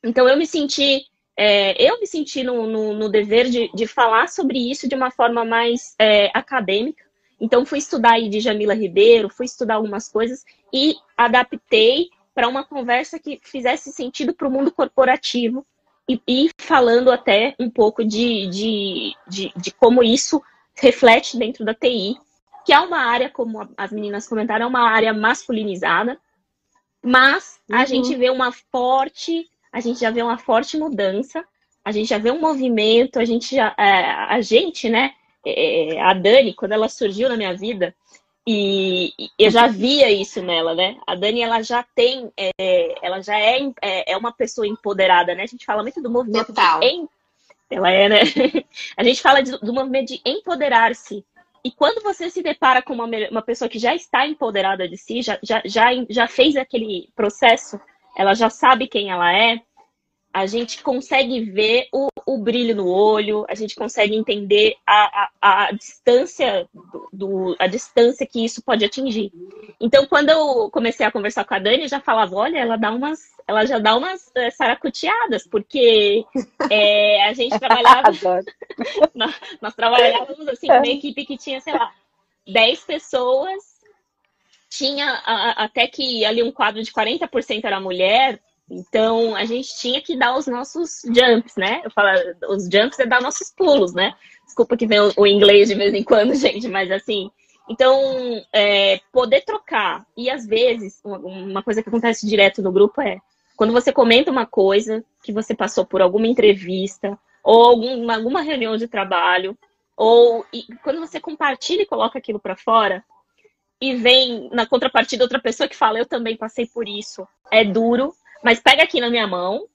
então eu me senti é, eu me senti no, no, no dever de, de, falar sobre isso de uma forma mais é, acadêmica, então, fui estudar aí de Jamila Ribeiro, fui estudar algumas coisas e adaptei para uma conversa que fizesse sentido para o mundo corporativo e, e, falando até um pouco de, de, de, de, como isso reflete dentro da TI, que é uma área, como as meninas comentaram, é uma área masculinizada, mas uhum. a gente vê uma forte, a gente já vê uma forte mudança, a gente já vê um movimento, a gente já, é, a gente, né, é, a Dani, quando ela surgiu na minha vida, e, eu já via isso nela, né? A Dani, ela já tem, é, ela já é, é, é, uma pessoa empoderada, né? A gente fala muito do movimento Total. de... Em... Ela é, né? A gente fala de, do movimento de empoderar-se. E quando você se depara com uma, uma pessoa que já está empoderada de si, já, já, já, já fez aquele processo, ela já sabe quem ela é, a gente consegue ver o, o brilho no olho, a gente consegue entender a, a, a distância do, do, a distância que isso pode atingir. Então, quando eu comecei a conversar com a Dani, eu já falava, olha, ela dá umas, ela já dá umas é, saracuteadas, porque é, a gente trabalhava, nós, nós, trabalhávamos assim com uma equipe que tinha, sei lá, 10 pessoas, tinha a, até que ali um quadro de 40% era mulher, então, a gente tinha que dar os nossos jumps, né? Eu falo, os jumps é dar nossos pulos, né? Desculpa que vem o, inglês de vez em quando, gente, mas assim. Então, é, poder trocar. E às vezes, uma coisa que acontece direto no grupo é quando você comenta uma coisa que você passou por alguma entrevista, ou alguma, alguma reunião de trabalho, ou quando você compartilha e coloca aquilo para fora, e vem na contrapartida outra pessoa que fala, eu também passei por isso. É duro, mas pega aqui na minha mão,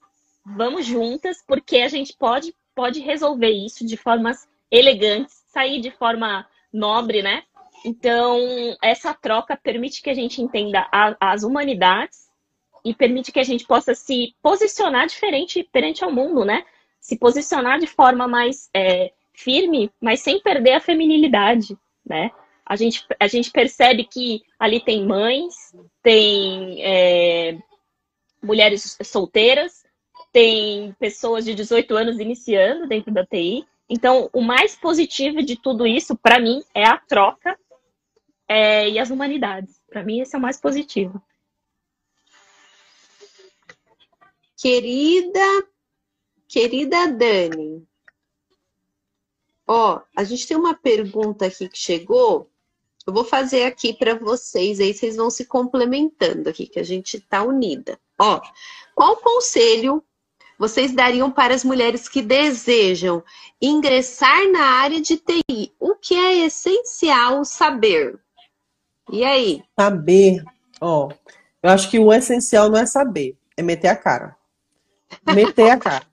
vamos juntas, porque a gente pode, pode resolver isso de formas elegantes, sair de forma nobre, né? Então, essa troca permite que a gente entenda a, as humanidades e permite que a gente possa se posicionar diferente perante ao mundo, né? Se posicionar de forma mais é, firme, mas sem perder a feminilidade, né? A gente, a gente percebe que ali tem mães, tem é, mulheres solteiras, tem pessoas de 18 anos iniciando dentro da TI. Então, o mais positivo de tudo isso, para mim, é a troca é, e as humanidades. Para mim, esse é o mais positivo. Querida, querida Dani, Ó, a gente tem uma pergunta aqui que chegou. Eu vou fazer aqui para vocês, aí vocês vão se complementando aqui, que a gente tá unida. Ó, qual conselho vocês dariam para as mulheres que desejam ingressar na área de TI? O que é essencial saber? E aí? Saber, ó, eu acho que o essencial não é saber, é meter a cara. Meter a cara.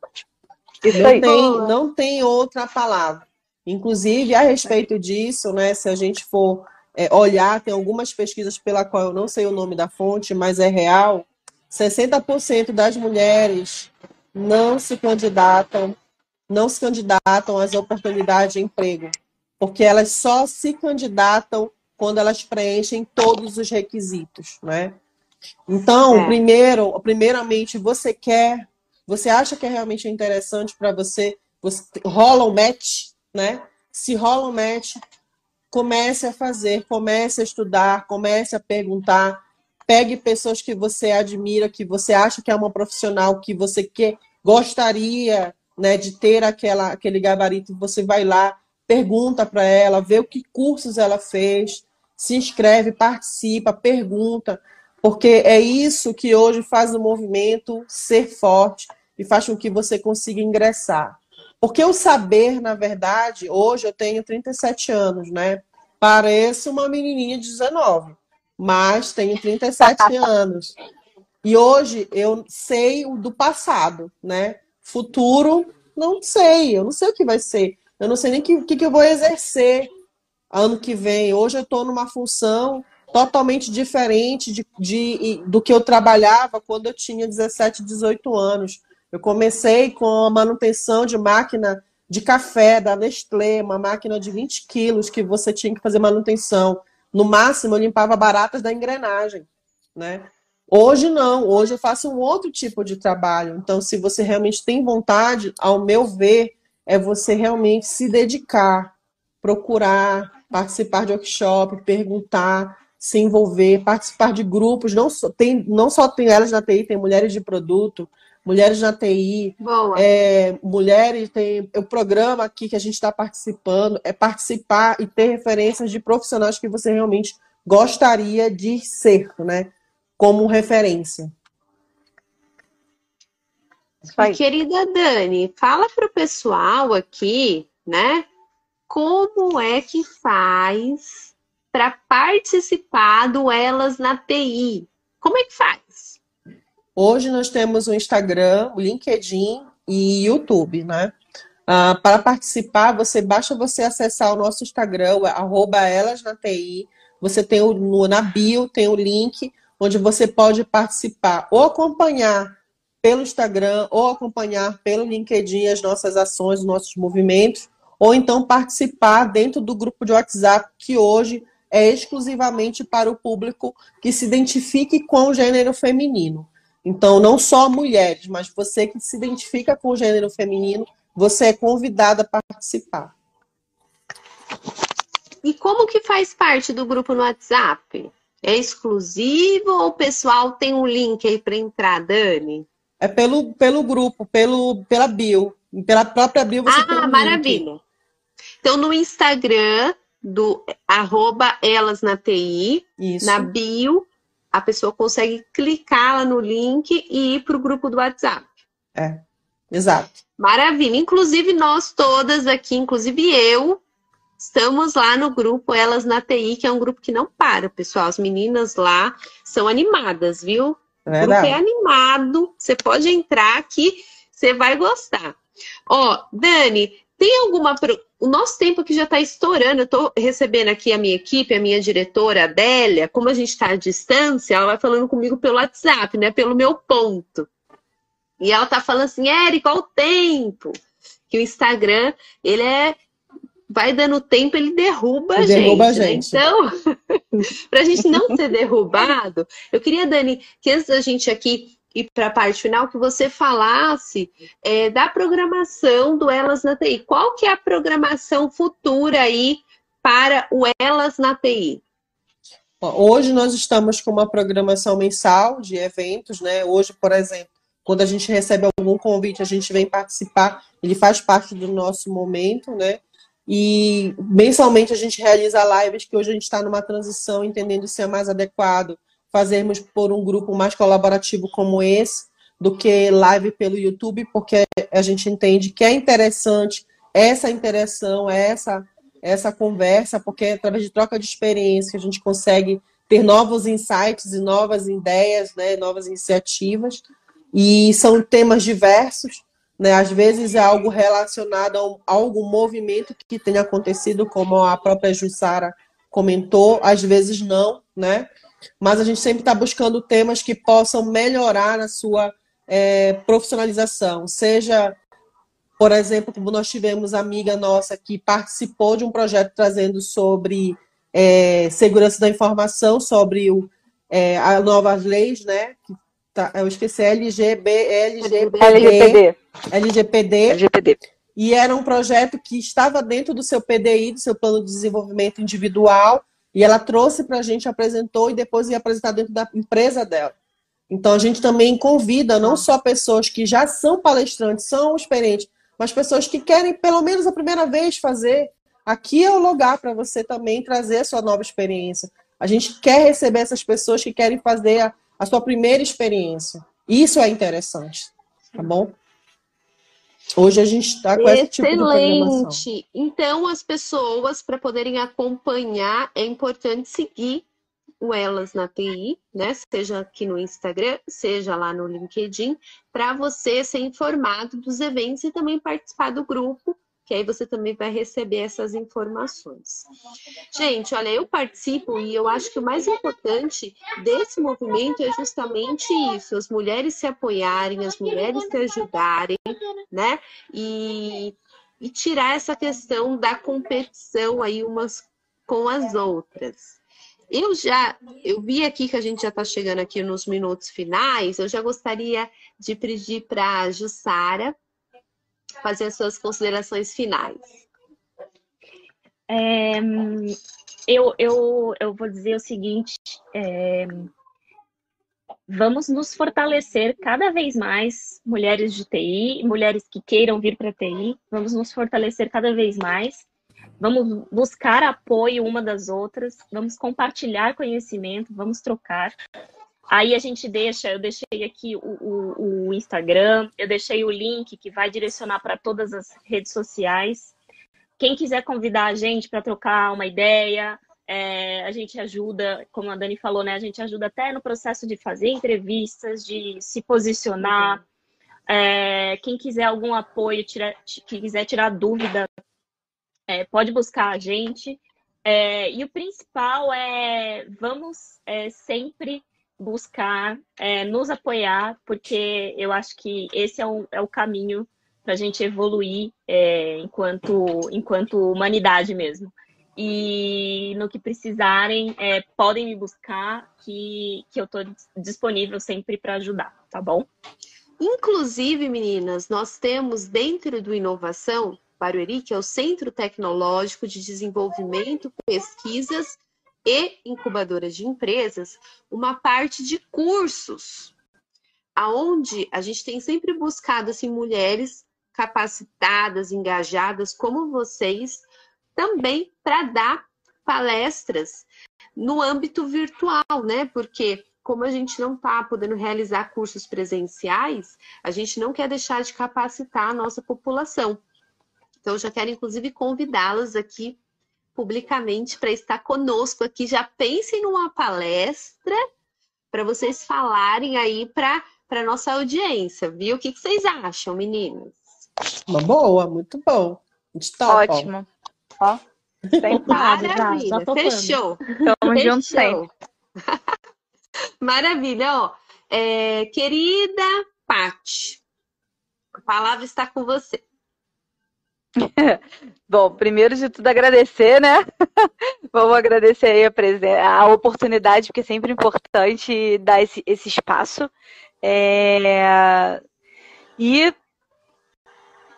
não, tem, não tem outra palavra. Inclusive, a respeito disso, né, se a gente for é, olhar, tem algumas pesquisas pela qual eu não sei o nome da fonte, mas é real, 60% das mulheres não se candidatam, não se candidatam às oportunidades de emprego, porque elas só se candidatam quando elas preenchem todos os requisitos, né? Então, é. primeiro, primeiramente, você quer, você acha que é realmente interessante para você, você rola um match, né? Se rola um match, comece a fazer, comece a estudar, comece a perguntar, pegue pessoas que você admira, que você acha que é uma profissional que você quer, gostaria, né, de ter aquela, aquele gabarito, você vai lá, pergunta para ela, vê o que cursos ela fez, se inscreve, participa, pergunta, porque é isso que hoje faz o movimento ser forte e faz com que você consiga ingressar. Porque o saber, na verdade, hoje eu tenho 37 anos, né? Pareço uma menininha de 19, mas tenho 37 anos. E hoje eu sei o do passado, né? Futuro, não sei, eu não sei o que vai ser. Eu não sei nem o que, que, que eu vou exercer ano que vem. Hoje eu estou numa função totalmente diferente de, de, do que eu trabalhava quando eu tinha 17, 18 anos. Eu comecei com a manutenção de máquina de café da Nestlé, uma máquina de 20 quilos que você tinha que fazer manutenção. No máximo, eu limpava baratas da engrenagem, né? Hoje não, hoje eu faço um outro tipo de trabalho. Então, se você realmente tem vontade, ao meu ver, é você realmente se dedicar, procurar, participar de workshop, perguntar, se envolver, participar de grupos. Não só tem, não só tem elas na TI, tem mulheres de produto, mulheres na TI, é, mulheres, tem o programa aqui que a gente está participando, é participar e ter referências de profissionais que você realmente gostaria de ser, né? Como referência. Querida Dani, fala para o pessoal aqui, né? Como é que faz para participar do Elas na TI? Como é que faz? Hoje nós temos o Instagram, o LinkedIn e YouTube, né? Ah, para participar, você basta você acessar o nosso Instagram, arroba elas na TI. Você tem o, no, na bio, tem o link onde você pode participar ou acompanhar pelo Instagram ou acompanhar pelo LinkedIn as nossas ações, os nossos movimentos, ou então participar dentro do grupo de WhatsApp que hoje é exclusivamente para o público que se identifique com o gênero feminino. Então, não só mulheres, mas você que se identifica com o gênero feminino, você é convidada a participar. E como que faz parte do grupo no WhatsApp? É exclusivo ou o pessoal tem um link aí para entrar, Dani? É pelo, pelo grupo, pelo, pela bio. Pela própria bio você ah, tem um maravilha. Link. Então, no Instagram do arroba elas na TI, Isso. na bio, a pessoa consegue clicar lá no link e ir para o grupo do WhatsApp. É, exato. Maravilha. Inclusive, nós todas aqui, inclusive eu, estamos lá no grupo Elas na TI, que é um grupo que não para, pessoal. As meninas lá são animadas, viu? É o grupo é animado. Você pode entrar aqui, você vai gostar. Ó, Dani, tem alguma. O nosso tempo aqui já está estourando. Eu estou recebendo aqui a minha equipe, a minha diretora, a Adélia. Como a gente está à distância, ela vai falando comigo pelo WhatsApp, né? Pelo meu ponto. E ela tá falando assim, Érica, qual o tempo? Que o Instagram, ele é. Vai dando tempo, ele derruba, ele a, derruba gente, a gente. Né? Então, para a gente não ser derrubado, eu queria, Dani, que antes da gente aqui e para a parte final que você falasse é, da programação do Elas na TI. Qual que é a programação futura aí para o Elas na TI? Hoje nós estamos com uma programação mensal de eventos, né? Hoje, por exemplo, quando a gente recebe algum convite, a gente vem participar, ele faz parte do nosso momento, né? E mensalmente a gente realiza lives, que hoje a gente está numa transição, entendendo se é mais adequado fazermos por um grupo mais colaborativo como esse, do que live pelo YouTube, porque a gente entende que é interessante essa interação, essa, essa conversa, porque é através de troca de experiência que a gente consegue ter novos insights e novas ideias, né, novas iniciativas. E são temas diversos, né? Às vezes é algo relacionado a, algum movimento que tenha acontecido, como a própria Jussara comentou, às vezes não, né? Mas a gente sempre está buscando temas que possam melhorar a sua é, profissionalização, seja, por exemplo, como nós tivemos amiga nossa que participou de um projeto trazendo sobre é, segurança da informação, sobre o, é, as novas leis, né? Tá, eu esqueci, LGB, LGPD, LGPD. LGPD. LGPD. E era um projeto que estava dentro do seu PDI, do seu plano de desenvolvimento individual, e ela trouxe para a gente, apresentou e depois ia apresentar dentro da empresa dela. Então a gente também convida não só pessoas que já são palestrantes, são experientes, mas pessoas que querem pelo menos a primeira vez fazer. Aqui é o lugar para você também trazer a sua nova experiência. A gente quer receber essas pessoas que querem fazer a, a sua primeira experiência. Isso é interessante, tá bom? Hoje a gente está com esse tipo de Excelente. Então, as pessoas, para poderem acompanhar, é importante seguir o Elas na TI, né? Seja aqui no Instagram, seja lá no LinkedIn, para você ser informado dos eventos e também participar do grupo que aí você também vai receber essas informações. Gente, olha, eu participo e eu acho que o mais importante desse movimento é justamente isso: as mulheres se apoiarem, as mulheres se ajudarem, né? E, e tirar essa questão da competição aí umas com as outras. Eu já, eu vi aqui que a gente já está chegando aqui nos minutos finais, eu já gostaria de pedir para a Jussara fazer as suas considerações finais. É, eu, eu, eu vou dizer o seguinte: é, vamos nos fortalecer cada vez mais, mulheres de TI, mulheres que queiram vir para TI, vamos nos fortalecer cada vez mais. Vamos buscar apoio uma das outras, vamos compartilhar conhecimento, vamos trocar. Aí a gente deixa, eu deixei aqui o, o, o Instagram, eu deixei o link que vai direcionar para todas as redes sociais. Quem quiser convidar a gente para trocar uma ideia, é, a gente ajuda, como a Dani falou, né? A gente ajuda até no processo de fazer entrevistas, de se posicionar. É, quem quiser algum apoio, tira, que quiser tirar dúvida, é, pode buscar a gente. É, e o principal é vamos é, sempre buscar é, nos apoiar, porque eu acho que esse é o, é o caminho para a gente evoluir é, enquanto, enquanto humanidade mesmo. E no que precisarem, é, podem me buscar, que, que eu estou disponível sempre para ajudar, tá bom? Inclusive, meninas, nós temos dentro do Inovação Barueri, que é o Centro Tecnológico de Desenvolvimento, Pesquisas e incubadoras de empresas uma parte de cursos, aonde a gente tem sempre buscado assim mulheres capacitadas, engajadas como vocês, também para dar palestras no âmbito virtual, né? Porque como a gente não está podendo realizar cursos presenciais, a gente não quer deixar de capacitar a nossa população. Então, eu já quero, inclusive, convidá-las aqui publicamente para estar conosco aqui. Já pensem numa palestra para vocês falarem aí para a nossa audiência, viu? O que, que, vocês acham, meninos? Uma boa, muito bom. Ótimo. Ó, Maravilha, já, já fechou. Tamo junto sempre. Maravilha, ó. É, querida Pati, a palavra está com você. Bom, primeiro de tudo agradecer, né? Vamos agradecer aí a, a, oportunidade, porque é sempre importante dar esse, esse espaço. É... E,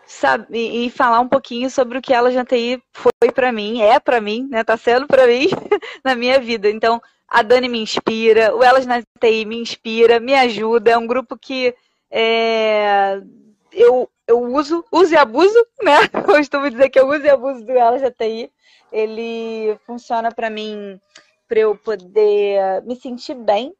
sabe, e falar um pouquinho sobre o que ela Jantaí foi para mim, é para mim, né? Tá sendo para mim na minha vida. Então, a Dani me inspira, o Elas na TI me inspira, me ajuda. É um grupo que é... eu eu uso, uso e abuso, né? Eu costumo dizer que eu uso e abuso do Elas TI. Ele funciona para mim para eu poder me sentir bem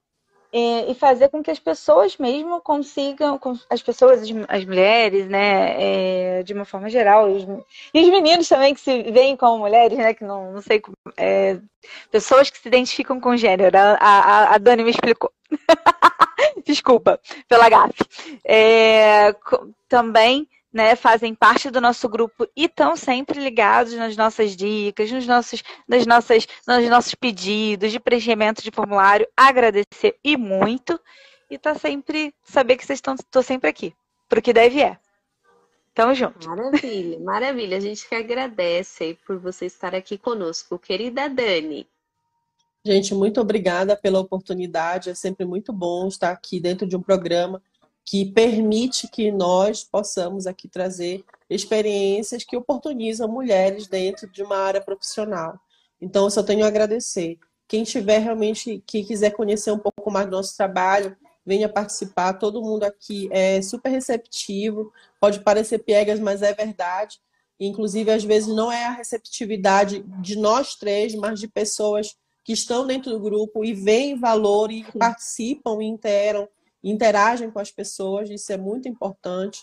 e, fazer com que as pessoas mesmo consigam, as pessoas, as, mulheres, né, é, de uma forma geral, os, e os meninos também que se veem como mulheres, né, que não, não sei, é, pessoas que se identificam com gênero. A, a, a Dani me explicou. Desculpa pela gafe. É, também né, fazem parte do nosso grupo e estão sempre ligados nas nossas dicas, nos nossos, nas nossas, nos nossos pedidos de preenchimento de formulário. Agradecer e muito. E tá sempre, saber que vocês estão tô sempre aqui. Pro que deve é. Tamo junto. Maravilha, maravilha. A gente que agradece por você estar aqui conosco, querida Dani. Gente, muito obrigada pela oportunidade. É sempre muito bom estar aqui dentro de um programa que permite que nós possamos aqui trazer experiências que oportunizam mulheres dentro de uma área profissional. Então, eu só tenho a agradecer. Quem tiver realmente que quiser conhecer um pouco mais do nosso trabalho, venha participar. Todo mundo aqui é super receptivo. Pode parecer piegas, mas é verdade. Inclusive, às vezes, não é a receptividade de nós três, mas de pessoas que estão dentro do grupo e veem valor e participam e interam interagem com as pessoas, isso é muito importante.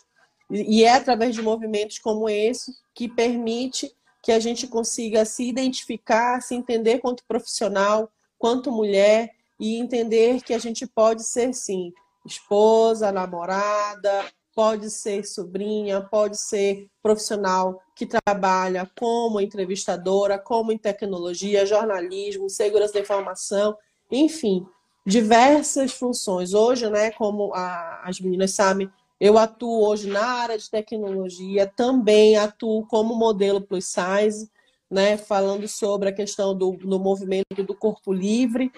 E é através de movimentos como esse que permite que a gente consiga se identificar, se entender quanto profissional, quanto mulher, e entender que a gente pode ser, sim, esposa, namorada, pode ser sobrinha, pode ser profissional que trabalha como entrevistadora, como em tecnologia, jornalismo, segurança da informação, enfim, diversas funções. Hoje, né, como a, as meninas sabem, eu atuo hoje na área de tecnologia, também atuo como modelo plus size, né, falando sobre a questão do, do movimento do corpo livre.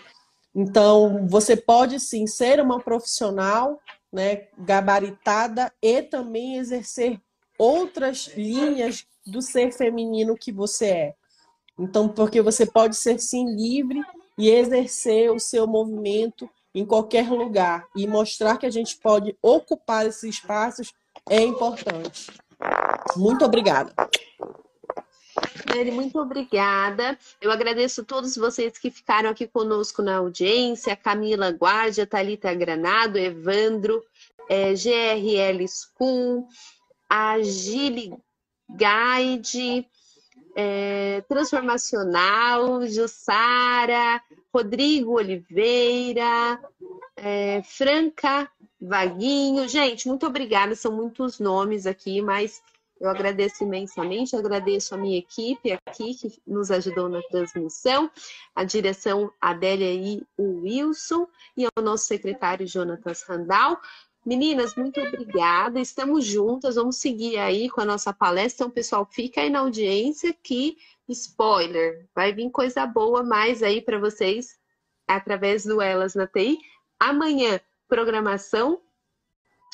Então, você pode sim ser uma profissional né, gabaritada e também exercer outras linhas do ser feminino que você é. Então, porque você pode ser sim livre e exercer o seu movimento em qualquer lugar e mostrar que a gente pode ocupar esses espaços é importante. Muito obrigada. Dani, muito obrigada. Eu agradeço a todos vocês que ficaram aqui conosco na audiência, Camila Guardia, Thalita Granado, Evandro, é, GRL School, a Gili Guide, é, Transformacional, Jussara, Rodrigo Oliveira, é, Franca Vaguinho. Gente, muito obrigada, são muitos nomes aqui, mas eu agradeço imensamente, agradeço a minha equipe aqui que nos ajudou na transmissão, a direção Adélia e o Wilson e ao nosso secretário Jonatas Randall. Meninas, muito obrigada. Estamos juntas. Vamos seguir aí com a nossa palestra. Então, pessoal, fica aí na audiência que, spoiler, vai vir coisa boa mais aí para vocês através do Elas na TI. Amanhã, programação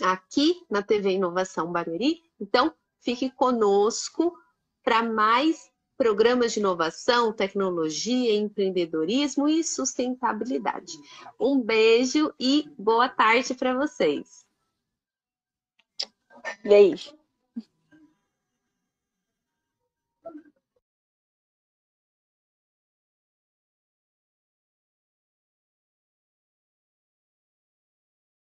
aqui na TV Inovação Barueri. Então, fique conosco para mais programas de inovação, tecnologia, empreendedorismo e sustentabilidade. Um beijo e boa tarde para vocês. Beijo.